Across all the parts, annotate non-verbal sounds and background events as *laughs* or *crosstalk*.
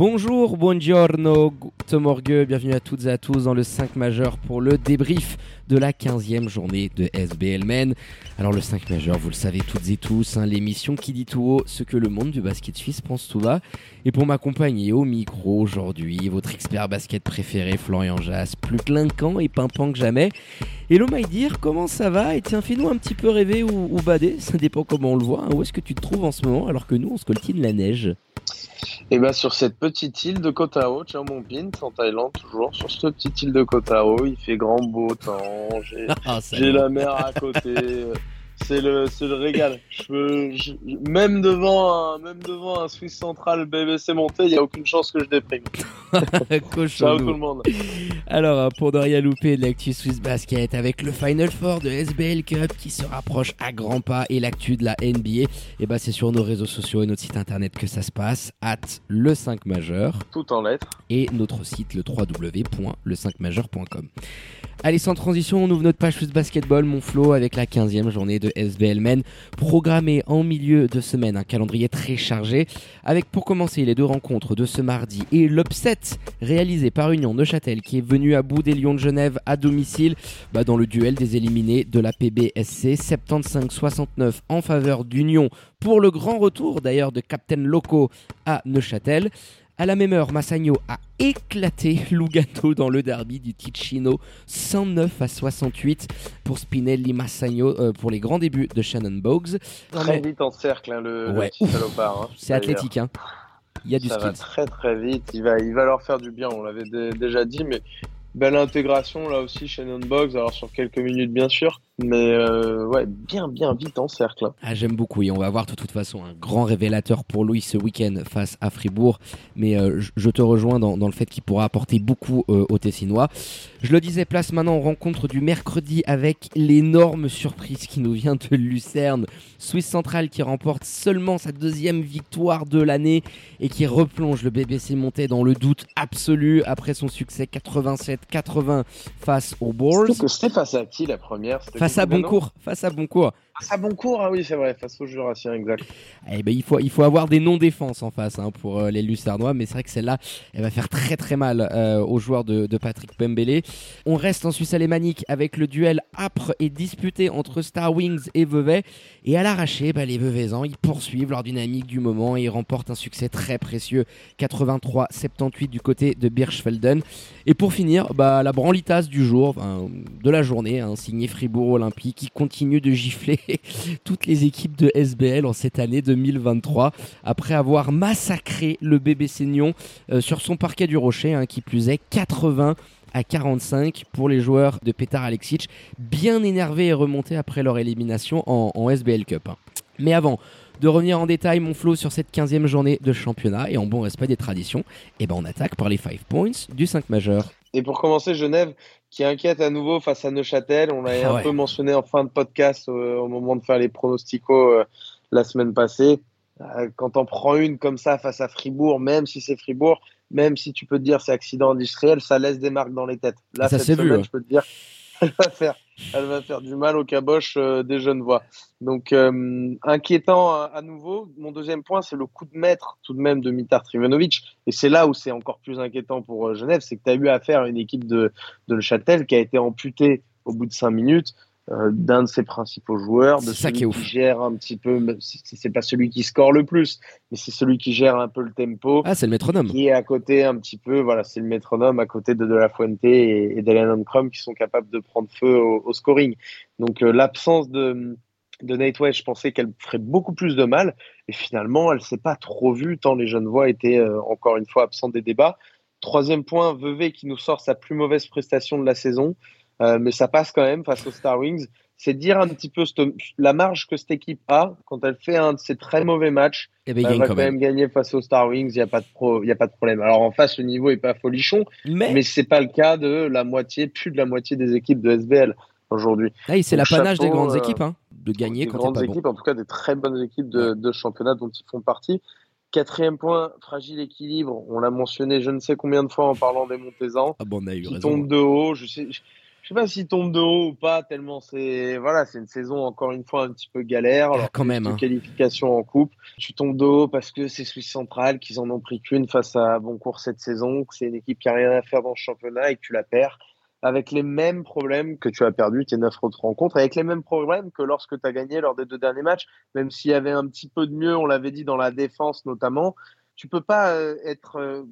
Bonjour, buongiorno, Morgue, bienvenue à toutes et à tous dans le 5 majeur pour le débrief de la 15e journée de SBL Men. Alors le 5 majeur, vous le savez toutes et tous, hein, l'émission qui dit tout haut ce que le monde du basket suisse pense tout bas. Et pour m'accompagner au micro aujourd'hui, votre expert basket préféré Florian Jass, plus clinquant et pimpant que jamais. Hello my dear, comment ça va? Et tiens, fais-nous un petit peu rêver ou, ou bader, ça dépend comment on le voit. Hein. Où est-ce que tu te trouves en ce moment alors que nous on se coltine la neige? Et bien sur cette petite île de Koh Tao, tiens mon pin, en Thaïlande toujours, sur cette petite île de Koh Tao, il fait grand beau temps, *laughs* j'ai Ah, la mer à côté, *laughs* c'est le, le régal. Je même, devant un, même devant un Swiss Central BBC monté, il n'y a aucune chance que je déprime. *laughs* Ciao tout le monde. Alors, euh, pour ne rien louper de l'actu Swiss Basket, avec le Final Four de SBL Cup qui se rapproche à grands pas et l'actu de la NBA, et eh ben, c'est sur nos réseaux sociaux et notre site internet que ça se passe, at le 5 majeur. Tout en lettres. Et notre site le www.le5majeur.com. Allez, sans transition, on ouvre notre page Swiss Basketball, mon flow, avec la 15e journée de SBL Men, programmée en milieu de semaine, un calendrier très chargé, avec pour commencer les deux rencontres de ce mardi et l'upset réalisé par Union Neuchâtel qui est venu à bout des Lions de Genève à domicile bah, dans le duel des éliminés de la PBSC 75-69 en faveur d'Union pour le grand retour d'ailleurs de Captain Loco à Neuchâtel. À la même heure, Massagno a éclaté Lugano dans le derby du Ticino 109 à 68 pour Spinelli Massagno euh, pour les grands débuts de Shannon Boggs. Très vite en cercle hein, le, ouais. Hein, C'est athlétique hein. Il y a du Ça va très très vite, il va, il va leur faire du bien, on l'avait déjà dit, mais belle intégration là aussi Shannon Boggs, alors sur quelques minutes bien sûr, mais euh, ouais, bien, bien vite en cercle. Hein. Ah, j'aime beaucoup et on va voir de toute façon un grand révélateur pour Louis ce week-end face à Fribourg. Mais euh, je te rejoins dans, le fait qu'il pourra apporter beaucoup euh, aux Tessinois. Je le disais, place maintenant en rencontre du mercredi avec l'énorme surprise qui nous vient de Lucerne. Suisse Central qui remporte seulement sa deuxième victoire de l'année et qui replonge le BBC monté dans le doute absolu après son succès 87-80 face aux Bulls. C'était face à qui la première Face à Boncourt. Face à Boncourt. À Boncourt, ah oui, c'est vrai, face aux Jurassiens, exact. Eh ben, il, faut, il faut avoir des non-défenses en face hein, pour euh, les Lucernois, mais c'est vrai que celle-là, elle va faire très très mal euh, aux joueurs de, Patrick Pembele. On reste en Suisse alémanique avec le duel âpre et disputé entre Star Wings et Vevey. Et à l'arraché, bah, les Veveysans, ils poursuivent leur dynamique du moment et ils remportent un succès très précieux, 83-78 du côté de Birchfelden. Et pour finir, bah, la branlitasse du jour, de la journée, hein, signé Fribourg Olympique, qui continue de gifler toutes les équipes de SBL en cette année 2023, après avoir massacré le bébé Seignon euh, sur son parquet du Rocher, hein, qui plus est 80 à 45 pour les joueurs de Petar Alexic, bien énervés et remontés après leur élimination en, SBL Cup. Mais avant de revenir en détail, mon flow, sur cette 15e journée de championnat et en bon respect des traditions, et eh ben on attaque par les 5 points du 5 majeur. Et pour commencer, Genève qui inquiète à nouveau face à Neuchâtel. On l'a ah un peu mentionné en fin de podcast euh, au moment de faire les pronosticos euh, la semaine passée. Euh, quand on prend une comme ça face à Fribourg, même si c'est Fribourg, même si tu peux te dire c'est accident industriel, ça laisse des marques dans les têtes. Là, ça cette semaine, je peux te dire, elle va faire, elle va faire du mal au caboche euh, des jeunes voix. Donc euh, inquiétant à, nouveau. Mon deuxième point, c'est le coup de maître tout de même de Mitar Trivanovic. Et c'est là où c'est encore plus inquiétant pour euh, Genève, c'est que tu as eu affaire à une équipe de, de Le Châtel qui a été amputée au bout de cinq minutes. Euh, d'un de ses principaux joueurs, de celui qui, gère un petit peu, c'est pas celui qui score le plus, mais c'est celui qui gère un peu le tempo. Ah, c'est le métronome. Qui est à côté un petit peu, voilà, c'est le métronome à côté de De La Fuente et, et d'Ellen Crum qui sont capables de prendre feu au, scoring. Donc euh, l'absence de, de Nate je pensais qu'elle ferait beaucoup plus de mal, et finalement, elle s'est pas trop vue tant les jeunes voix étaient euh, encore une fois absents des débats. Troisième point, Vevey qui nous sort sa plus mauvaise prestation de la saison. Euh, mais ça passe quand même face aux Star Wings. c'est dire un petit peu la marge que cette équipe a quand elle fait un de ses très mauvais matchs. Et eh ben, elle va quand même. gagner face aux Star Wings, il n'y a, pas de pro, y a pas de problème. Alors en face, le niveau est pas folichon, mais, mais c'est pas le cas de la moitié, plus de la moitié des équipes de SBL aujourd'hui. Ah, c'est l'apanage des grandes euh, équipes, hein, de gagner quand grandes pas équipes, en tout cas des très bonnes équipes de, de championnat dont ils font partie. Quatrième point, fragile équilibre. On l'a mentionné je ne sais combien de fois en parlant des Montezans. Ah bon, on a eu qui tombent de haut. Je sais, sais pas s'ils tombent de haut ou pas, tellement c'est voilà, c'est une saison encore une fois un petit peu galère. Alors, quand même. Hein. Qualification en coupe. Tu tombes de haut parce que c'est Suisse Centrale qu'ils en ont pris qu'une face à Boncourt cette saison. Que c'est une équipe qui a rien à faire dans ce championnat et que tu la perds avec les mêmes problèmes que tu as perdu tes neuf autres rencontres, avec les mêmes problèmes que lorsque tu as gagné lors des deux derniers matchs, même s'il y avait un petit peu de mieux, on l'avait dit dans la défense notamment, tu peux pas euh, être euh,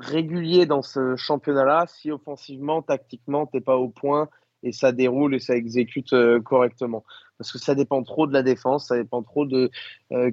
régulier dans ce championnat-là si offensivement, tactiquement, t'es pas au point et ça déroule et ça exécute euh, correctement. Parce que ça dépend trop de la défense, ça dépend trop de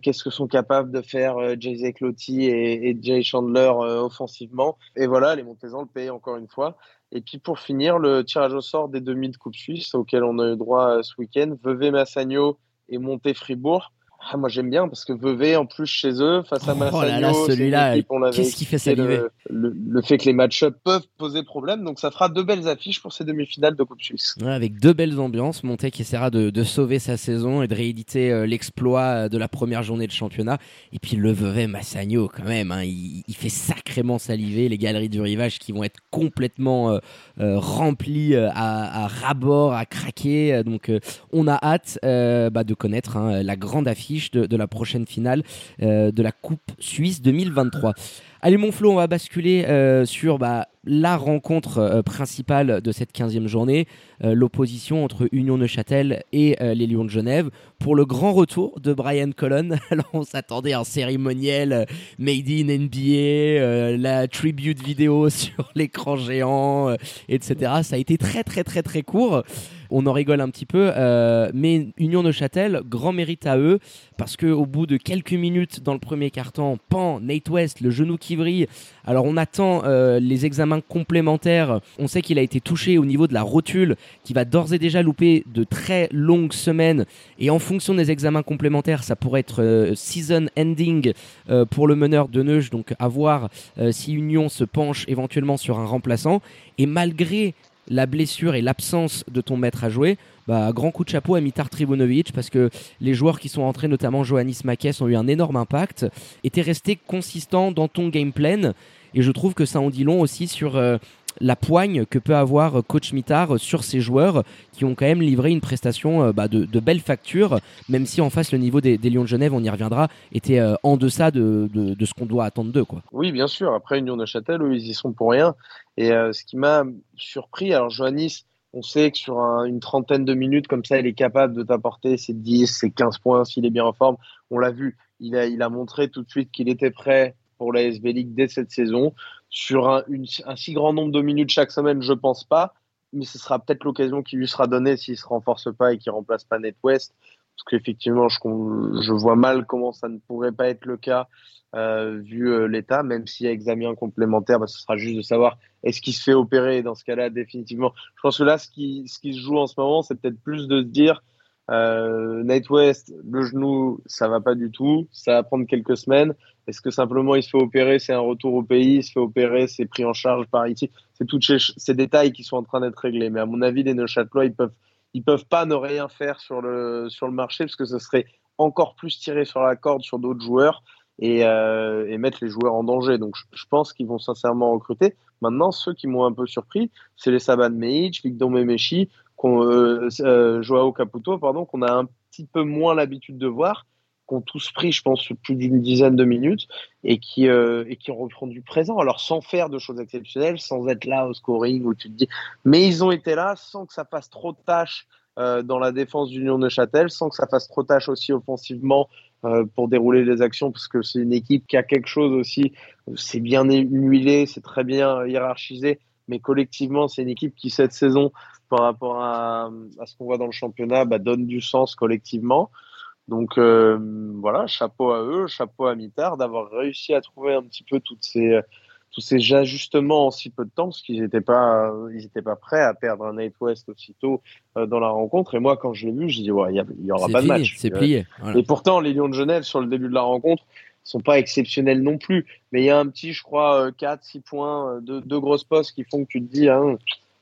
qu'est-ce que sont capables de faire Jay Cloty et, et, Jay Chandler offensivement. Et voilà, les Montezans le payent encore une fois. Et puis pour finir, le tirage au sort des demi de Coupe Suisse auquel on a eu droit ce week-end, Vevey Massagno et Monté Fribourg. Ah, moi j'aime bien parce que Vevey en plus chez eux face à Massagno, oh là là, celui-là, qu'est-ce qui fait saliver le, le, fait que les match-up peuvent poser problème, donc ça fera deux belles affiches pour ces demi-finales de Coupe Suisse. avec deux belles ambiances, Monté qui essaiera de, de, sauver sa saison et de rééditer euh, l'exploit de la première journée de championnat, et puis le Vevey Massagno quand même, hein, il, il, fait sacrément saliver les galeries du rivage qui vont être complètement euh, euh, remplies à, à rabord, à craquer, donc on a hâte bah, de connaître hein, la grande affiche de, la prochaine finale euh, de la Coupe Suisse 2023. Allez mon Flo, on va basculer euh, sur bah, la rencontre euh, principale de cette 15e journée, l'opposition entre Union Neuchâtel et les Lions de Genève, pour le grand retour de Brian Colon. *laughs* Alors on s'attendait à un cérémoniel Made in NBA, la tribute vidéo *laughs* sur l'écran géant, etc. Ça a été très très très très court on en rigole un petit peu. Euh, mais Union Neuchâtel, grand mérite à eux, parce qu'au bout de quelques minutes dans le premier carton, Pan, Nate West, le genou qui brille. Alors on attend euh, les examens complémentaires. On sait qu'il a été touché au niveau de la rotule, qui va d'ores et déjà louper de très longues semaines. Et en fonction des examens complémentaires, ça pourrait être euh, season ending pour le meneur de Neuch. Donc à voir si Union se penche éventuellement sur un remplaçant. Et malgré la blessure et l'absence de ton maître à jouer, bah, grand coup de chapeau à Mitar Tribunovic parce que les joueurs qui sont entrés, notamment Johannis Makes, ont eu un énorme impact, étaient restés consistants dans ton game plan. Et je trouve que ça en dit long aussi sur euh, la poigne que peut avoir coach Mitar sur ses joueurs qui ont quand même livré une prestation euh, bah, de, belle facture, même si en face le niveau des, Lions de Genève, on y reviendra, était euh, en deçà de, ce qu'on doit attendre d'eux. Quoi. Oui, bien sûr. Après, Union de Châtel, ils y sont pour rien. Et euh, ce qui m'a surpris, alors Johannis, on sait que sur une trentaine de minutes, comme ça, il est capable de t'apporter ses 10, ses 15 points s'il est bien en forme. On l'a vu, il a, il a montré tout de suite qu'il était prêt pour la SB League dès cette saison. Sur un, si grand nombre de minutes chaque semaine, je pense pas, mais ce sera peut-être l'occasion qui lui sera donnée s'il se renforce pas et qu'il remplace pas NetWest. Parce qu'effectivement, je, vois mal comment ça ne pourrait pas être le cas euh, vu euh, l'état, même s'il y a examen complémentaire, bah, ce sera juste de savoir est-ce qu'il se fait opérer. Dans ce cas-là, définitivement, je pense que là, ce qui, se joue en ce moment, c'est peut-être plus de se dire euh, Night West, le genou, ça va pas du tout, ça va prendre quelques semaines. Est-ce que simplement il se fait opérer, c'est un retour au pays, il se fait opérer, c'est pris en charge par ici C'est tous ces, détails qui sont en train d'être réglés. Mais à mon avis, les Neuchâtelois, ils peuvent, ils peuvent pas ne rien faire sur le, sur le marché parce que ce serait encore plus tiré sur la corde sur d'autres joueurs et, euh, et, mettre les joueurs en danger. Donc je, pense qu'ils vont sincèrement recruter. Maintenant, ceux qui m'ont un peu surpris, c'est les Saban Meic, Victor Memechi, euh, euh, Joao Caputo, pardon, qu'on a un petit peu moins l'habitude de voir ont tous pris, je pense, plus d'une dizaine de minutes et qui, euh, et qui ont du présent. Alors, sans faire de choses exceptionnelles, sans être là au scoring où tu te dis, mais ils ont été là sans que ça fasse trop de tâches euh, dans la défense d'Union de Châtel, sans que ça fasse trop de tâches aussi offensivement euh, pour dérouler les actions, parce que c'est une équipe qui a quelque chose aussi, c'est bien huilé, c'est très bien hiérarchisé, mais collectivement, c'est une équipe qui, cette saison, par rapport à, à ce qu'on voit dans le championnat, bah, donne du sens collectivement. Donc euh, voilà, chapeau à eux, chapeau à Mitard d'avoir réussi à trouver un petit peu toutes ces, tous ces ajustements en si peu de temps, parce qu'ils n'étaient pas, ils étaient pas prêts à perdre un Nate West aussitôt dans la rencontre. Et moi, quand je l'ai vu, j'ai dit, ouais, il y, aura pas de match. C'est plié. Et pourtant, les Lions de Genève, sur le début de la rencontre, sont pas exceptionnels non plus. Mais il y a un petit, je crois, 4, 6 points, de deux grosses postes qui font que tu te dis, hein,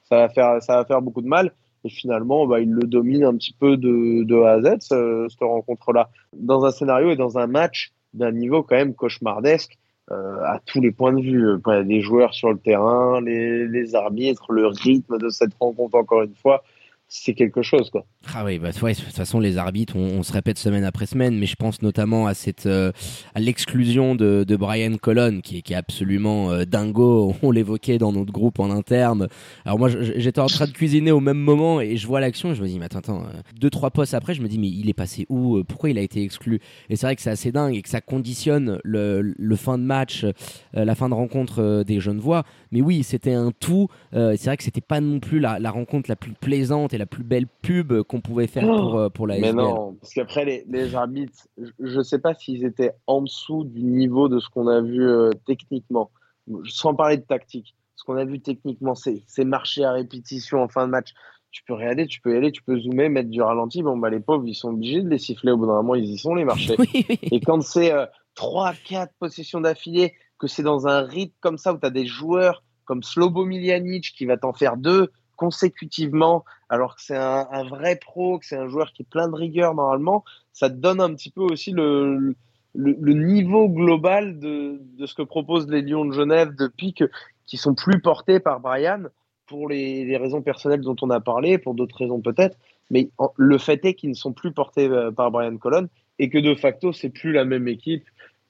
ça va faire, ça va faire beaucoup de mal. Et finalement, bah, il le domine un petit peu de, A à Z, cette rencontre-là. Dans un scénario et dans un match d'un niveau quand même cauchemardesque, euh, à tous les points de vue. Des joueurs sur le terrain, les, les arbitres, le rythme de cette rencontre, encore une fois c'est quelque chose quoi. Ah oui, bah, ouais, de toute façon les arbitres, on, se répète semaine après semaine, mais je pense notamment à cette euh, à l'exclusion de, de, Brian Colon qui qui est absolument euh, dingo. On l'évoquait dans notre groupe en interne. Alors moi j'étais en train de cuisiner au même moment et je vois l'action et je me dis mais attends, attends euh, deux trois postes après je me dis mais il est passé où Pourquoi il a été exclu? Et c'est vrai que c'est assez dingue et que ça conditionne le, le fin de match, la fin de rencontre des jeunes voix. Mais oui, c'était un tout. c'est vrai que c'était pas non plus la rencontre la plus plaisante et la plus belle pub qu'on pouvait faire pour, euh, pour la Mais non, parce qu'après, les, les, arbitres, je ne sais pas s'ils étaient en dessous du niveau de ce qu'on a vu euh, techniquement, sans parler de tactique. Ce qu'on a vu techniquement, c'est marcher à répétition en fin de match. Tu peux regarder, tu peux y aller, tu peux zoomer, mettre du ralenti. Bon, bah, les pauvres, ils sont obligés de les siffler. Au bout d'un moment, ils y sont, les marchés. *laughs* Et quand c'est 3, euh, 4 possessions d'affilée, que c'est dans un rythme comme ça où tu as des joueurs comme Slobo Miljanic qui va t'en faire deux, consécutivement, alors que c'est un, vrai pro, que c'est un joueur qui est plein de rigueur normalement, ça te donne un petit peu aussi le, niveau global de, ce que proposent les Lions de Genève depuis que, qui sont plus portés par Brian pour les, les raisons personnelles dont on a parlé, pour d'autres raisons peut-être, mais le fait est qu'ils ne sont plus portés euh, par Brian Colon et que de facto c'est plus la même équipe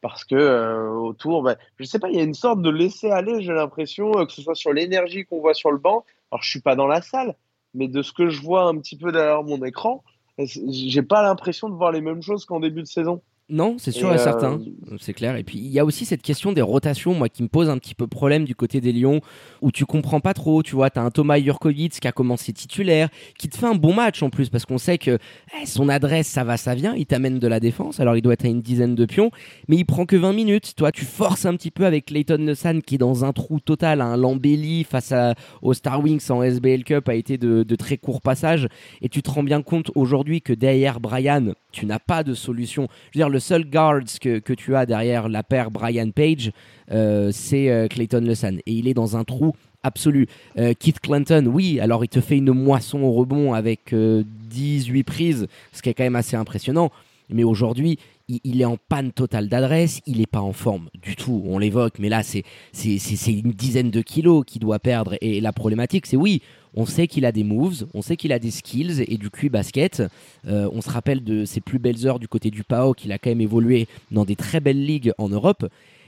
parce que euh, autour, ben, je sais pas, il y a une sorte de laisser aller, j'ai l'impression, euh, que ce soit sur l'énergie qu'on voit sur le banc. Alors je suis pas dans la salle, mais de ce que je vois un petit peu derrière mon écran, j'ai pas l'impression de voir les mêmes choses qu'en début de saison. Non, c'est sûr et, certain, euh, c'est clair. Et puis il y a aussi cette question des rotations, moi, qui me pose un petit peu problème du côté des Lions, où tu comprends pas trop. Tu vois, t'as un Thomas Jurkovic qui a commencé titulaire, qui te fait un bon match en plus, parce qu'on sait que eh, son adresse, ça va, ça vient. Il t'amène de la défense, alors il doit être à une dizaine de pions, mais il prend que 20 minutes. Toi, tu forces un petit peu avec Clayton Nessan qui est dans un trou total, un Lambelli face à, au Star Wings en SBL Cup a été de, de très courts passages, et tu te rends bien compte aujourd'hui que derrière Brian, tu n'as pas de solution. Je veux dire, le seul guards que, que tu as derrière la paire Brian Page, euh, c'est euh, Clayton Lesan. Et il est dans un trou absolu. Euh, Keith Clinton, oui, alors il te fait une moisson au rebond avec 18 prises, ce qui est quand même assez impressionnant. Mais aujourd'hui, il, est en panne totale d'adresse, il n'est pas en forme du tout. On l'évoque, mais là, c'est une dizaine de kilos qu'il doit perdre. Et la problématique, c'est oui, on sait qu'il a des moves, on sait qu'il a des skills et du QI basket. Euh, on se rappelle de ses plus belles heures du côté du PAO, qu'il a quand même évolué dans des très belles ligues en Europe.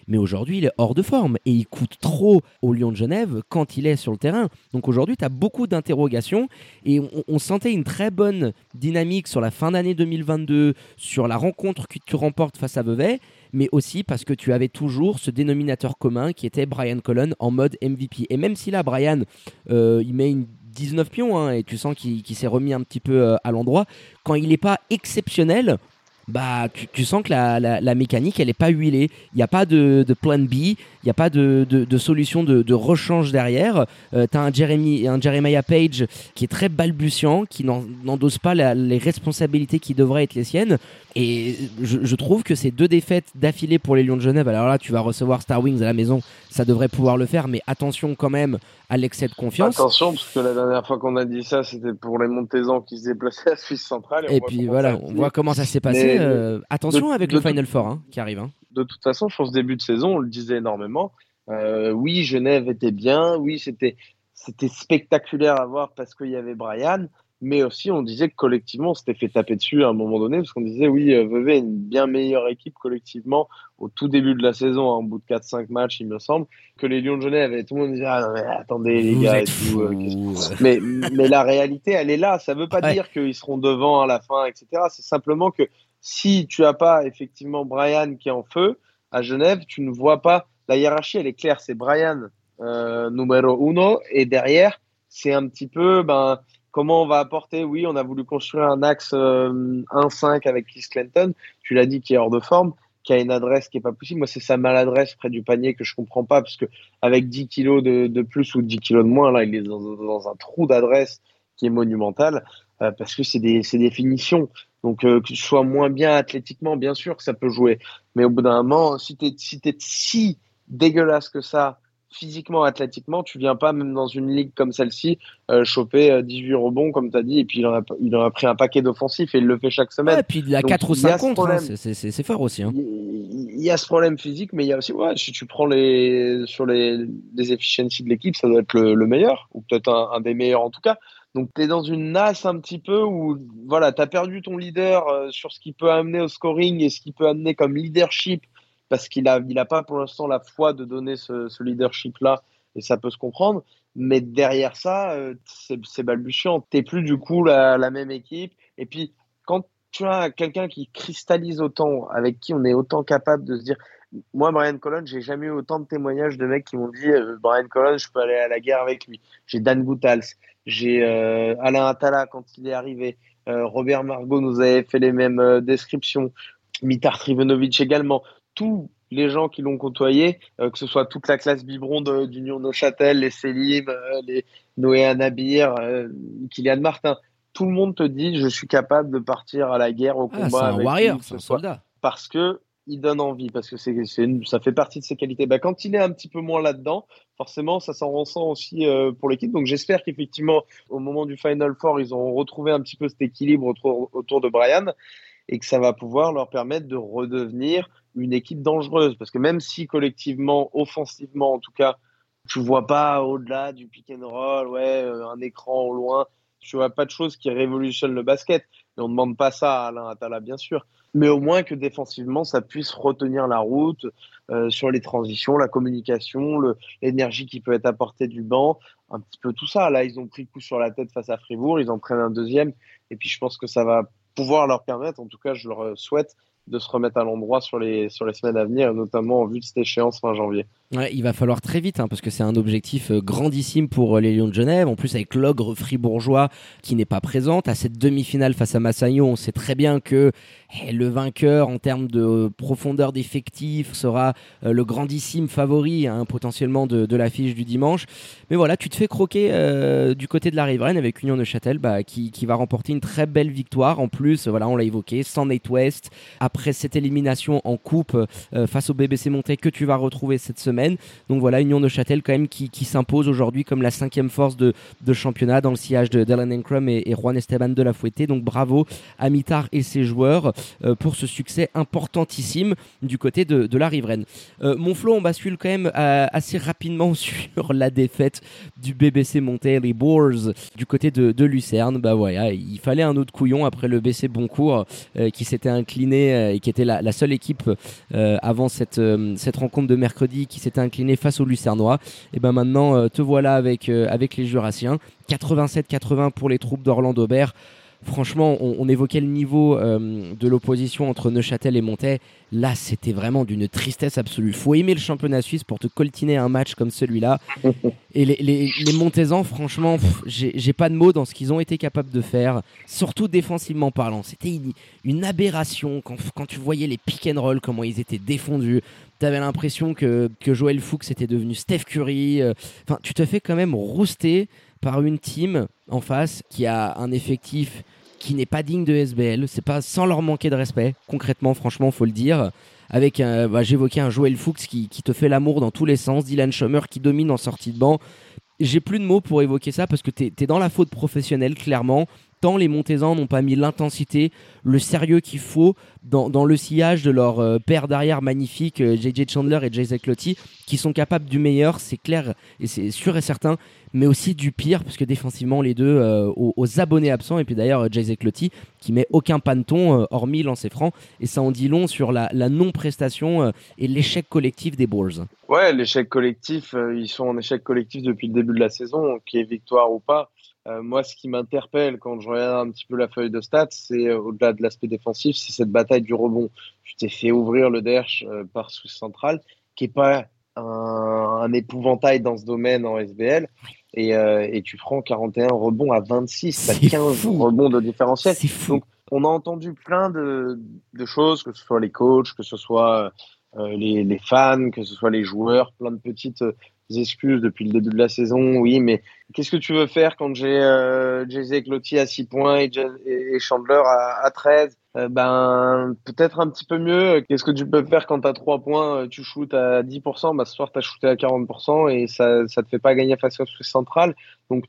Mais aujourd'hui, il est hors de forme et il coûte trop au Lyon de Genève quand il est sur le terrain. Donc aujourd'hui, tu as beaucoup d'interrogations et on, sentait une très bonne dynamique sur la fin d'année 2022, sur la rencontre que tu remportes face à Vevey, mais aussi parce que tu avais toujours ce dénominateur commun qui était Brian Cullen en mode MVP. Et même si là, Brian, euh, il met une 19 pions hein, et tu sens qu'il s'est remis un petit peu euh, à l'endroit, quand il n'est pas exceptionnel, bah tu, sens que la, la, mécanique elle est pas huilée. Il n'y a pas de, de, plan B il n'y a pas de, de, de solution de, rechange derrière. Euh, tu un, Jeremy, un Jeremiah Page qui est très balbutiant qui n'endosse pas les responsabilités qui devraient être les siennes et je, je trouve que ces deux défaites d'affilée pour les Lions de Genève alors là tu vas recevoir Star Wings à la maison ça devrait pouvoir le faire mais attention quand même à l'excès de confiance attention parce que la dernière fois qu'on a dit ça c'était pour les Montezans qui se déplaçaient à Suisse centrale et, puis voilà on voit comment ça s'est passé euh, attention avec le Final Four hein, qui arrive. Hein. De toute façon, je pense début de saison, on le disait énormément. Euh, oui, Genève était bien. Oui, c'était c'était spectaculaire à voir parce qu'il y avait Brian. Mais aussi, on disait que collectivement, on s'était fait taper dessus à un moment donné, parce qu'on disait, oui, euh, Vevey est une bien meilleure équipe collectivement au tout début de la saison, hein, au bout de 4-5 matchs, il me semble, que les Lions de Genève, et tout le monde disait, ah non, mais attendez, les gars, et tout, mais, mais la réalité, elle est là. Ça veut pas dire qu'ils seront devant à la fin, etc. C'est simplement que si tu n'as pas effectivement Brian qui est en feu à Genève, tu ne vois pas. La hiérarchie, elle est claire. C'est Brian euh, numéro uno et derrière, c'est un petit peu ben, comment on va apporter. Oui, on a voulu construire un axe 1-5 euh, avec Keith Clinton. Tu l'as dit qui est hors de forme. qui a une adresse qui est pas possible. Moi, c'est sa maladresse près du panier que je comprends pas, parce que avec 10 kilos de, plus ou 10 kilos de moins, là, il est dans, un trou d'adresse qui est monumental, euh, parce que c'est des, des finitions. Donc, euh, que je sois moins bien athlétiquement, bien sûr que ça peut jouer. Mais au bout d'un moment, si tu es si dégueulasse que ça, physiquement, athlétiquement, tu viens pas, même dans une ligue comme celle-ci, euh, choper 18 euh, rebonds, comme tu as dit, et puis il en, a, il en a pris un paquet d'offensifs et il le fait chaque semaine. et puis il a 4 ou 5 contre, hein, c'est fort aussi. Hein. Il, y a ce problème physique, mais il y a aussi, ouais, si tu prends les, sur les, les efficiencies de l'équipe, ça doit être le, meilleur, ou peut-être un, un, des meilleurs en tout cas. Donc tu es dans une nasse un petit peu où voilà, tu as perdu ton leader euh, sur ce qu'il peut amener au scoring et ce qu'il peut amener comme leadership parce qu'il n'a il a pas pour l'instant la foi de donner ce, leadership-là, et ça peut se comprendre. Mais derrière ça, euh, c'est balbutiant. Tu plus du coup la, même équipe. Et puis, quand tu as quelqu'un qui cristallise autant, avec qui on est autant capable de se dire. Moi, Brian Collins, j'ai jamais eu autant de témoignages de mecs qui m'ont dit euh, Brian Collins, je peux aller à la guerre avec lui. J'ai Dan Goutals, j'ai euh, Alain Attala quand il est arrivé. Robert Margot nous avait fait les mêmes descriptions. Mitar Trivenovic également tous les gens qui l'ont côtoyé, euh, que ce soit toute la classe biberon d'Union Neuchâtel, les Selim, euh, les Noé Anabir, euh, Kylian Martin, tout le monde te dit je suis capable de partir à la guerre au ah, combat. c'est un warrior, c'est un soldat. Parce que il donne envie, parce que c'est, ça fait partie de ses qualités. Bah, quand il est un petit peu moins là-dedans, forcément, ça s'en ressent aussi pour l'équipe. Donc j'espère qu'effectivement, au moment du Final Four, ils ont retrouvé un petit peu cet équilibre autour, autour de Brian et que ça va pouvoir leur permettre de redevenir une équipe dangereuse. Parce que même si collectivement, offensivement en tout cas, tu vois pas au-delà du pick and roll, ouais, euh, un écran au loin, tu vois pas de choses qui révolutionnent le basket. Et on ne demande pas ça à Alain Attala, bien sûr. Mais au moins que défensivement, ça puisse retenir la route euh, sur les transitions, la communication, l'énergie qui peut être apportée du banc, un petit peu tout ça. Là, ils ont pris coup sur la tête face à Fribourg, ils en prennent un deuxième. Et puis, je pense que ça va pouvoir leur permettre, en tout cas, je leur souhaite, de se remettre à l'endroit sur les, sur les semaines à venir, notamment en vue de cette échéance fin janvier. Ouais, il va falloir très vite, hein, parce que c'est un objectif euh, grandissime pour euh, les Lions de Genève. En plus, avec l'ogre fribourgeois qui n'est pas présente. À cette demi-finale face à Massagno, on sait très bien que eh, le vainqueur en termes de profondeur d'effectif sera euh, le grandissime favori hein, potentiellement de, de l'affiche du dimanche. Mais voilà, tu te fais croquer du côté de la riveraine avec Union de Châtel bah, qui, qui, va remporter une très belle victoire. En plus, voilà, on l'a évoqué, sans Nate West, après cette élimination en coupe face au BBC Monté que tu vas retrouver cette semaine donc voilà, Union de Châtel quand même qui, s'impose aujourd'hui comme la cinquième force de, championnat dans le sillage de Dylan Encrum et, Juan Esteban de la Fouetté. Donc bravo à Mitar et ses joueurs euh, pour ce succès importantissime du côté de, la riveraine. Euh, mon Flo, on bascule quand même euh, assez rapidement *laughs* sur la défaite du BBC Monté, les Boars du côté de, Lucerne. Bah voilà, il fallait un autre couillon après le BC Boncourt qui s'était incliné et qui était la, seule équipe avant cette, cette rencontre de mercredi qui s'était incliné face aux Lucernois. Et ben maintenant, euh, te voilà avec, euh, avec les Jurassiens. 87-80 pour les troupes d'Orlando Bert franchement, on, évoquait le niveau euh, de l'opposition entre Neuchâtel et Montaix. Là, c'était vraiment d'une tristesse absolue. Faut aimer le championnat suisse pour te coltiner un match comme celui-là. Et les, les, les franchement, j'ai pas de mots dans ce qu'ils ont été capables de faire, surtout défensivement parlant. C'était une, aberration quand, quand, tu voyais les pick and roll, comment ils étaient défendus. T'avais l'impression que, que Joël Fuchs était devenu Steph Curry. Euh, enfin, tu te fais quand même rouster par une team en face qui a un effectif qui n'est pas digne de SBL. C'est pas sans leur manquer de respect, concrètement, franchement, faut le dire. Avec, bah, j'évoquais un Joel Fuchs qui, te fait l'amour dans tous les sens, Dylan Schomer qui domine en sortie de banc. J'ai plus de mots pour évoquer ça parce que tu es, dans la faute professionnelle, clairement tant les Montezans n'ont pas mis l'intensité, le sérieux qu'il faut dans, le sillage de leur euh, père d'arrière magnifique, JJ euh, Chandler et Jay Clotti, qui sont capables du meilleur, c'est clair et c'est sûr et certain, mais aussi du pire, parce que défensivement, les deux euh, aux, abonnés absents, et puis d'ailleurs, Jay Clotti, qui met aucun panton, hormis lancer franc, et ça en dit long sur la, non-prestation et l'échec collectif des Bulls. Ouais, l'échec collectif, ils sont en échec collectif depuis le début de la saison, qui est victoire ou pas. Euh, moi, ce qui m'interpelle quand je regarde un petit peu la feuille de stats, c'est euh, au-delà de l'aspect défensif, c'est cette bataille du rebond. Tu t'es fait ouvrir le Derch euh, par Swiss Central, qui est pas un, épouvantail dans ce domaine en SBL. Et, et tu prends 41 rebonds à 26, à 15 rebonds de différentiel. Donc, On a entendu plein de, de choses, que ce soit les coachs, que ce soit les, les, fans, que ce soit les joueurs, plein de petites excuses depuis le début de la saison. Oui, mais qu'est-ce que tu veux faire quand j'ai euh, Cloutier à 6 points et, Chandler à, à 13 euh, Ben peut-être un petit peu mieux. Qu'est-ce que tu peux faire quand tu as 3 points, tu shootes à 10%, bah, ce soir tu as shooté à 40% et ça ne te fait pas gagner face au Central. Donc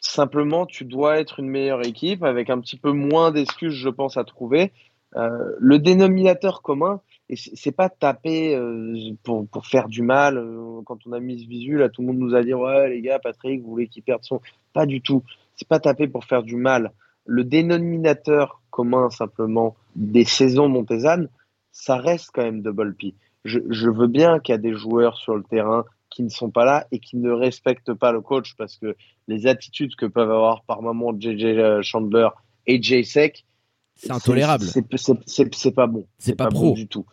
simplement, tu dois être une meilleure équipe avec un petit peu moins d'excuses, je pense, à trouver. Euh, le dénominateur commun, et c'est pas taper euh, pour, pour, faire du mal. Euh, quand on a mis ce visu, là, tout le monde nous a dit Ouais, les gars, Patrick, vous voulez qu'il perde son. Pas du tout. C'est pas taper pour faire du mal. Le dénominateur commun, simplement, des saisons montésanes, ça reste quand même double P. Je, je veux bien qu'il y a des joueurs sur le terrain qui ne sont pas là et qui ne respectent pas le coach parce que les attitudes que peuvent avoir par moment JJ Chandler et Jay Sek, c'est intolérable. C'est pas bon. C'est pas, pro. du tout.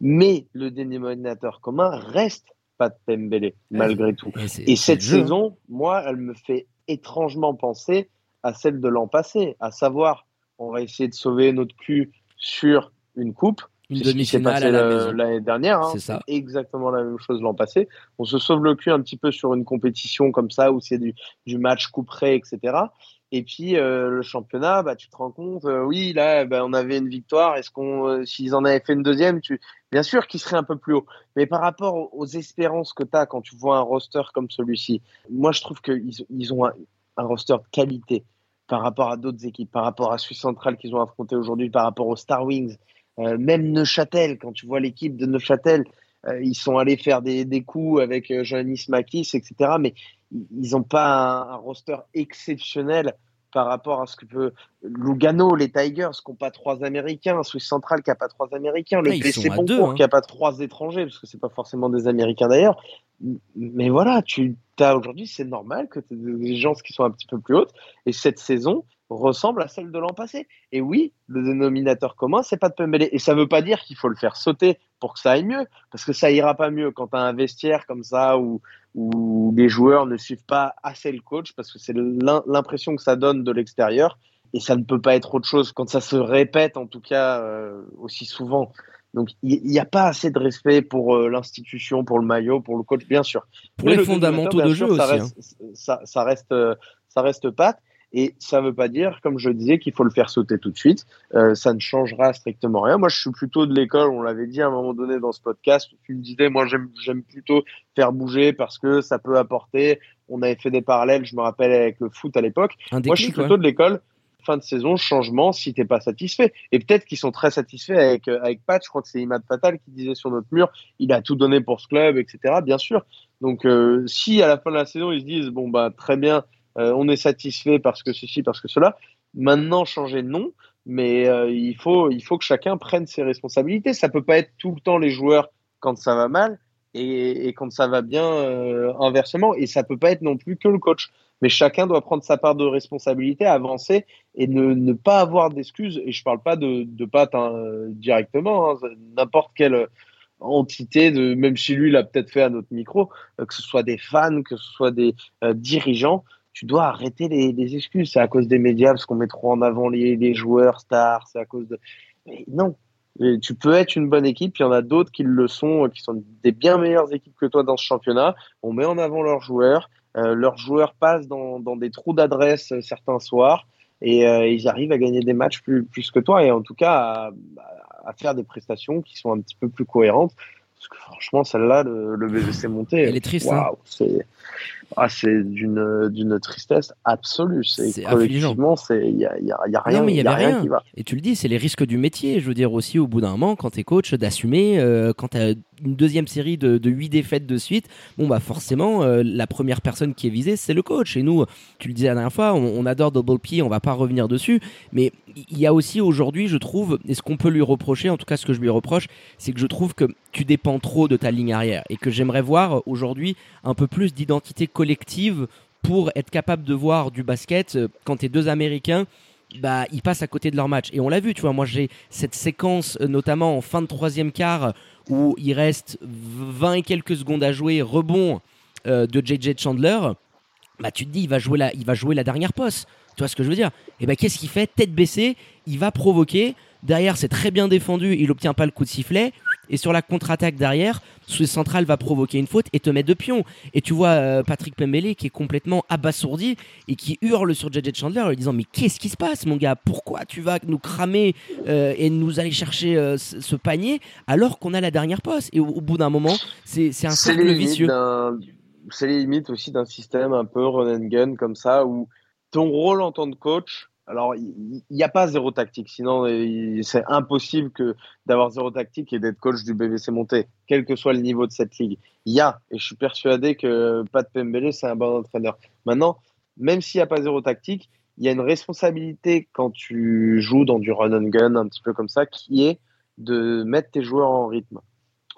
Mais le dénominateur commun reste pas de Pembele, malgré tout. Et cette saison, moi, elle me fait étrangement penser à celle de l'an passé, à savoir, on va essayer de sauver notre cul sur une coupe. Une demi-finale l'année dernière. Hein. c'est ça. Exactement la même chose l'an passé. On se sauve le cul un petit peu sur une compétition comme ça où c'est du, du match couperé, etc. Et puis euh, le championnat, bah, tu te rends compte, euh, oui, là, bah, on avait une victoire. Est-ce qu'on, euh, s'ils en avaient fait une deuxième, bien sûr qu'ils seraient un peu plus haut. Mais par rapport aux, espérances que tu as quand tu vois un roster comme celui-ci, moi je trouve qu'ils ils ont un, roster de qualité par rapport à d'autres équipes, par rapport à Suisse Centrale qu'ils ont affronté aujourd'hui, par rapport aux Star Wings, même Neuchâtel. Quand tu vois l'équipe de Neuchâtel, ils sont allés faire des, coups avec Johannes Makis, etc. Mais ils n'ont pas un, roster exceptionnel par rapport à ce que peut Lugano, les Tigers, qui n'ont pas trois Américains, Swiss Central qui n'a pas trois Américains, le PC Boncourt hein. qui n'a pas trois étrangers, parce que c'est pas forcément des Américains d'ailleurs. Mais voilà, tu as aujourd'hui, c'est normal que tu aies des gens qui sont un petit peu plus hautes. Et cette saison, ressemble à celle de l'an passé. Et oui, le dénominateur commun, c'est pas de Pembele. Et ça veut pas dire qu'il faut le faire sauter pour que ça aille mieux, parce que ça ira pas mieux quand tu as un vestiaire comme ça où, où les joueurs ne suivent pas assez le coach, parce que c'est l'impression que ça donne de l'extérieur. Et ça ne peut pas être autre chose quand ça se répète, en tout cas, euh, aussi souvent. Donc, il n'y a pas assez de respect pour euh, l'institution, pour le maillot, pour le coach, bien sûr. Pour les fondamentaux de jeu aussi. Ça reste, hein. ça, ça, reste, ça reste pas. Et ça ne veut pas dire, comme je disais, qu'il faut le faire sauter tout de suite. Euh, ça ne changera strictement rien. Moi, je suis plutôt de l'école, on l'avait dit à un moment donné dans ce podcast, tu me disais, moi, j'aime plutôt faire bouger parce que ça peut apporter. On avait fait des parallèles, je me rappelle, avec le foot à l'époque. Moi, je suis plutôt de l'école fin de saison, changement si t'es pas satisfait. Et peut-être qu'ils sont très satisfaits avec, euh, avec Pat. Je crois que c'est Imad Fatal qui disait sur notre mur, il a tout donné pour ce club, etc. Bien sûr. Donc, euh, si à la fin de la saison, ils se disent, bon, bah, très bien, euh, on est satisfait parce que ceci, parce que cela. Maintenant, changer de nom, mais euh, il, faut, il faut que chacun prenne ses responsabilités. Ça peut pas être tout le temps les joueurs quand ça va mal et, quand ça va bien euh, inversement. Et ça peut pas être non plus que le coach. Mais chacun doit prendre sa part de responsabilité, avancer et ne, pas avoir d'excuses. Et je parle pas de, de Pat directement, hein. n'importe quelle entité, de, même si lui l'a peut-être fait à notre micro, que ce soit des fans, que ce soit des dirigeants, tu dois arrêter les, excuses. C'est à cause des médias, parce qu'on met trop en avant les, joueurs stars, c'est à cause de. Mais non, tu peux être une bonne équipe, il y en a d'autres qui le sont, qui sont des bien meilleures équipes que toi dans ce championnat. On met en avant leurs joueurs, euh, leurs joueurs passent dans, des trous d'adresse euh, certains soirs et euh, ils arrivent à gagner des matchs plus, plus que toi et en tout cas à, faire des prestations qui sont un petit peu plus cohérentes. Parce que franchement, celle-là, le, le BGC monté, elle est triste. Hein. Ah, c'est d'une, d'une tristesse absolue. C'est, collectivement, c'est il y a, y a, y a, rien, non, mais y, y a rien, rien, qui va. Et tu le dis, c'est les risques du métier. Je veux dire aussi, au bout d'un moment, quand t'es coach, d'assumer. Euh, quand t'as une deuxième série de, de 8 défaites de suite, bon bah forcément, euh, la première personne qui est visée, c'est le coach. Et nous, tu le disais la dernière fois, on, on adore Double P, on va pas revenir dessus. Mais il y a aussi aujourd'hui, je trouve, et ce qu'on peut lui reprocher, en tout cas ce que je lui reproche, c'est que je trouve que tu dépends trop de ta ligne arrière et que j'aimerais voir aujourd'hui un peu plus d'identité collective pour être capable de voir du basket euh, quand tes deux Américains bah, ils passent à côté de leur match. Et on l'a vu, tu vois, moi j'ai cette séquence, euh, notamment en fin de troisième quart, où il reste 20 et quelques secondes à jouer, rebond euh, de JJ Chandler. bah tu te dis il va jouer la, il va jouer la dernière poste. Tu vois ce que je veux dire? Et ben qu'est-ce qu'il fait? Tête baissée, il va provoquer. Derrière, c'est très bien défendu, il obtient pas le coup de sifflet. Et sur la contre-attaque derrière, ce central va provoquer une faute et te mettre de pion. Et tu vois euh, Patrick Pembele qui est complètement abasourdi et qui hurle sur JJ Chandler en lui disant Mais qu'est-ce qui se passe, mon gars? Pourquoi tu vas nous cramer euh, et nous aller chercher euh, ce, panier alors qu'on a la dernière poste? Et au, au bout d'un moment, c'est un cercle vicieux. c'est les limites aussi d'un système un peu run and gun comme ça où ton rôle en tant que coach, alors il n'y a pas zéro tactique, sinon c'est impossible que d'avoir zéro tactique et d'être coach du BBC monté, quel que soit le niveau de cette ligue. Il y a, et je suis persuadé que Pat Pembele c'est un bon entraîneur. Maintenant, même s'il n'y a pas zéro tactique, il y a une responsabilité quand tu joues dans du run and gun un petit peu comme ça, qui est de mettre tes joueurs en rythme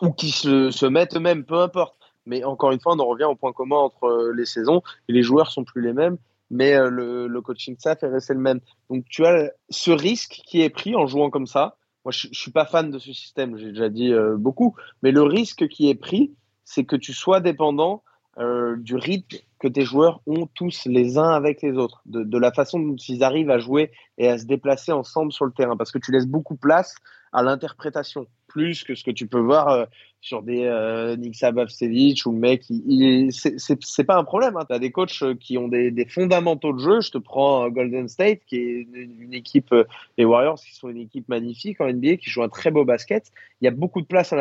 ou qui se, se mettent eux-mêmes, peu importe. Mais encore une fois, on en revient au point commun entre les saisons et les joueurs sont plus les mêmes, mais euh, le, coaching staff est resté le même. Donc tu as ce risque qui est pris en jouant comme ça. Moi, je, je suis pas fan de ce système, j'ai déjà dit euh, beaucoup, mais le risque qui est pris, c'est que tu sois dépendant euh, du rythme que tes joueurs ont tous les uns avec les autres, de, de la façon dont ils arrivent à jouer et à se déplacer ensemble sur le terrain, parce que tu laisses beaucoup place à l'interprétation, plus que ce que tu peux voir euh, sur des euh, Sabavsevich ou le mec, c'est- pas un problème. Hein. Tu as des coachs euh, qui ont des, fondamentaux de jeu. Je te prends euh, Golden State, qui est une, équipe, les Warriors, qui sont une équipe magnifique en NBA, qui joue un très beau basket. Il y a beaucoup de place à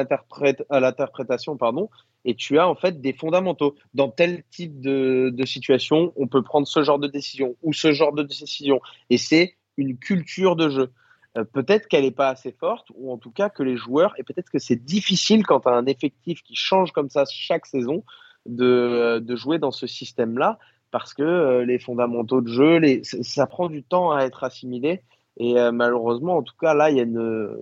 l'interprétation, pardon, et tu as en fait des fondamentaux. Dans tel type de situation, on peut prendre ce genre de décision ou ce genre de décision, et c'est une culture de jeu. Euh, peut-être qu'elle n'est pas assez forte, ou en tout cas que les joueurs, et peut-être que c'est difficile quand tu as un effectif qui change comme ça chaque saison, de, de jouer dans ce système-là, parce que euh, les fondamentaux de jeu, ça, prend du temps à être assimilé. Et euh, malheureusement, en tout cas, là, il y a euh,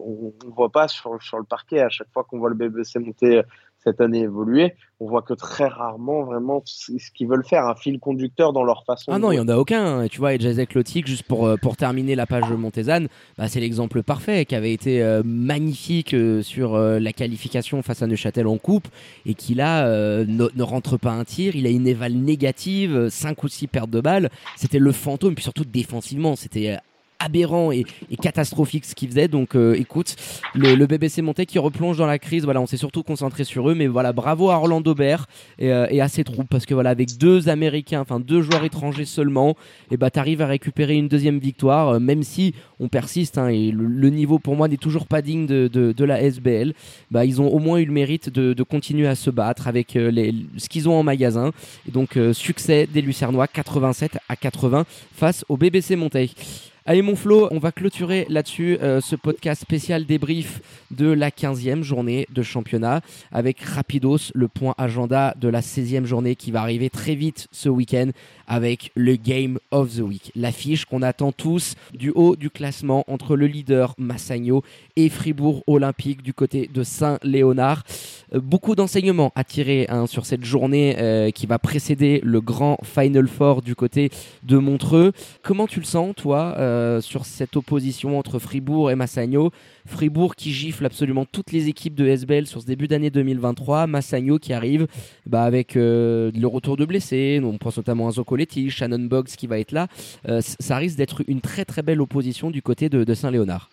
on ne voit pas sur, sur le parquet, à chaque fois qu'on voit le BBC monter euh, cette année évoluer, on voit que très rarement vraiment ce qu'ils veulent faire, un fil conducteur dans leur façon Ah non, il n'y en a aucun. Et Tu vois, et Jazek Lotic, juste pour, euh, pour terminer la page Montezane, bah, c'est l'exemple parfait qui avait été euh, magnifique euh, sur euh, la qualification face à Neuchâtel en coupe et qui là ne, ne rentre pas un tir. Il a une éval négative, 5 ou 6 pertes de balles. C'était le fantôme, puis surtout défensivement, c'était. Aberrant et, catastrophique ce qu'il faisait donc euh, écoute le, BBC Monté qui replonge dans la crise voilà on s'est surtout concentré sur eux mais voilà bravo à Orlando et, euh, et à ses troupes parce que voilà avec deux américains enfin deux joueurs étrangers seulement et bah t'arrives à récupérer une deuxième victoire euh, même si on persiste hein, et le, niveau pour moi n'est toujours pas digne de, de, la SBL bah ils ont au moins eu le mérite de, continuer à se battre avec les, ce qu'ils ont en magasin. Et donc succès des Lucernois 87 à 80 face au BBC Monteil Allez mon Flo, on va clôturer là-dessus euh, ce podcast spécial débrief de la 15e journée de championnat avec rapidos le point agenda de la 16e journée qui va arriver très vite ce week-end avec le Game of the Week. L'affiche qu'on attend tous du haut du classement entre le leader Massagno et Fribourg Olympique du côté de Saint-Léonard. Euh, beaucoup d'enseignements à tirer hein, sur cette journée euh, qui va précéder le grand Final Four du côté de Montreux. Comment tu le sens, toi, euh, sur cette opposition entre Fribourg et Massagno Fribourg qui gifle absolument toutes les équipes de SBL sur ce début d'année 2023. Massagno qui arrive bah, avec euh, le retour de blessés. On pense notamment à Zocoletti, Shannon Boggs qui va être là. Euh, ça risque d'être une très très belle opposition du côté de, Saint-Léonard.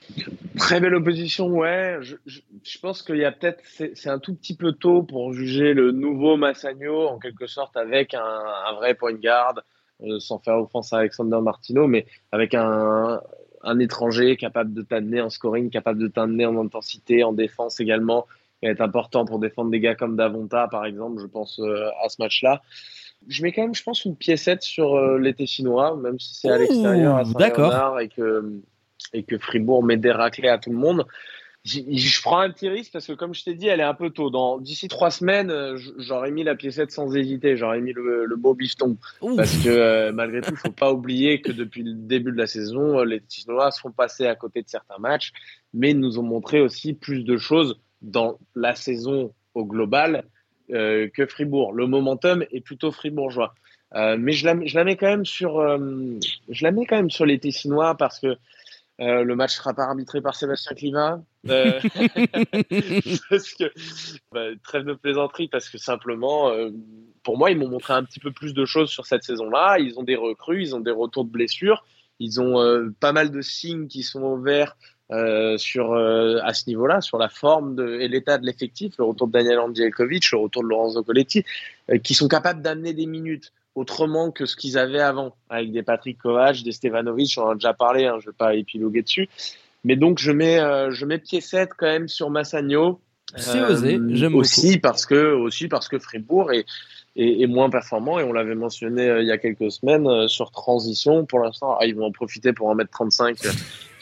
Très belle opposition, ouais. Je, pense qu'il y a peut-être, c'est un tout petit peu tôt pour juger le nouveau Massagno, en quelque sorte, avec un, un vrai point de garde, euh, sans faire offense à Alexander Martino, mais avec un, un étranger capable de t'amener en scoring, capable de t'amener en intensité, en défense également, qui va être important pour défendre des gars comme Davonta, par exemple, je pense euh, à ce match-là. Je mets quand même, je pense, une piécette sur euh, les Tessinois, même si c'est à l'extérieur, à d'accord. Saint-Léonard, et que, et que Fribourg met des raclés à tout le monde. Je prends un petit risque parce que, comme je t'ai dit, elle est un peu tôt. Dans D'ici trois semaines, euh, j'aurais mis la piécette sans hésiter. J'aurais mis le, le beau bifton. Parce que, euh, malgré tout, il faut pas oublier que depuis le début de la saison, euh, les Tessinois sont passés à côté de certains matchs, mais ils nous ont montré aussi plus de choses dans la saison au global euh, que Fribourg. Le momentum est plutôt fribourgeois. Euh, mais je la, je la mets quand même sur, euh, je la mets quand même sur les Tessinois parce que Euh, le match sera pas arbitré par Sébastien Cliva. Euh, *laughs* parce que, bah, trêve de plaisanterie, parce que simplement, euh, pour moi, ils m'ont montré un petit peu plus de choses sur cette saison-là. Ils ont des recrues, ils ont des retours de blessures, ils ont pas mal de signes qui sont ouverts sur à ce niveau-là, sur la forme de, et l'état de l'effectif, le retour de Daniel Andjelkovic, le retour de Lorenzo Coletti, qui sont capables d'amener des minutes autrement que ce qu'ils avaient avant, avec des Patrick Kovac, des Stevanovic, on en a déjà parlé, hein, je ne vais pas épiloguer dessus. Mais donc, je mets, euh, je mets 7 quand même sur Massagno. C'est osé, euh, j'aime aussi parce que aussi parce que Fribourg est, est, moins performant et on l'avait mentionné euh, il y a quelques semaines sur transition pour l'instant ah, ils vont en profiter pour en mettre 35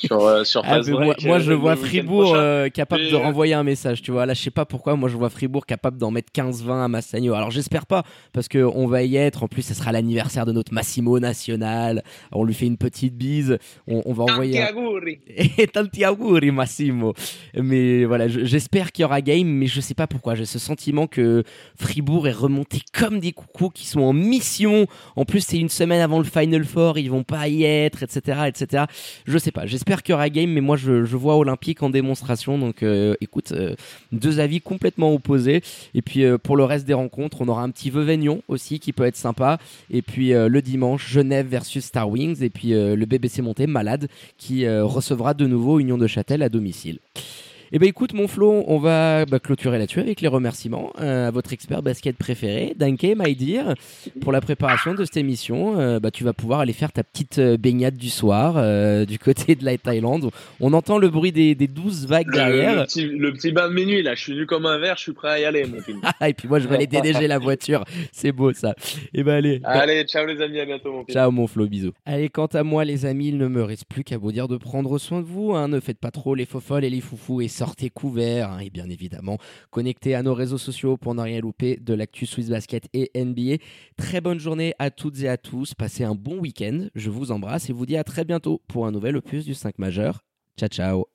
sur, euh, sur ah, moi, je vois Fribourg euh, capable de renvoyer un message, tu vois. Là, je sais pas pourquoi, moi je vois Fribourg capable d'en mettre 15-20 à Massagno. Alors j'espère pas, parce qu'on va y être. En plus, ce sera l'anniversaire de notre Massimo national. On lui fait une petite bise. On, va envoyer. Tanti auguri. *laughs* Et tanti auguri, Massimo. Mais voilà, j'espère qu'il y aura game, mais je sais pas pourquoi. J'ai ce sentiment que Fribourg est remonté comme des coucous qui sont en mission. En plus, c'est une semaine avant le Final Four, ils vont pas y être, etc., etc. Je sais pas. J'espère qu'il y aura game, mais moi je, vois Olympique en démonstration. Donc euh, écoute, euh, deux avis complètement opposés. Et puis euh, pour le reste des rencontres, on aura un petit Veuvaignon aussi qui peut être sympa. Et puis le dimanche, Genève versus Star Wings. Et puis le BBC Monté, malade, qui recevra de nouveau Union de Châtel à domicile. Eh ben écoute mon Flo, on va bah, clôturer là-dessus avec les remerciements euh, à votre expert basket préféré, Danke my dear, pour la préparation de cette émission. Euh, bah, tu vas pouvoir aller faire ta petite euh, baignade du soir du *laughs* côté de la Thaïlande. On entend le bruit des, des douze vagues derrière. Le, petit, bain de minuit là, je suis nu comme un verre, je suis prêt à y aller mon film. Ah, *laughs* et puis moi je vais aller *laughs* déneiger la voiture, c'est beau ça. Et eh ben allez. Allez, ciao les amis, à bientôt mon Ciao mon Flo, bisous. Allez, quant à moi les amis, il ne me reste plus qu'à vous dire de prendre soin de vous. Hein. Ne faites pas trop les faux folles et les foufous et sortez couvert hein, et bien évidemment connectez à nos réseaux sociaux pour ne rien louper de l'actu Swiss Basket et NBA. Très bonne journée à toutes et à tous, passez un bon week-end, je vous embrasse et vous dis à très bientôt pour un nouvel opus du 5 majeur. Ciao ciao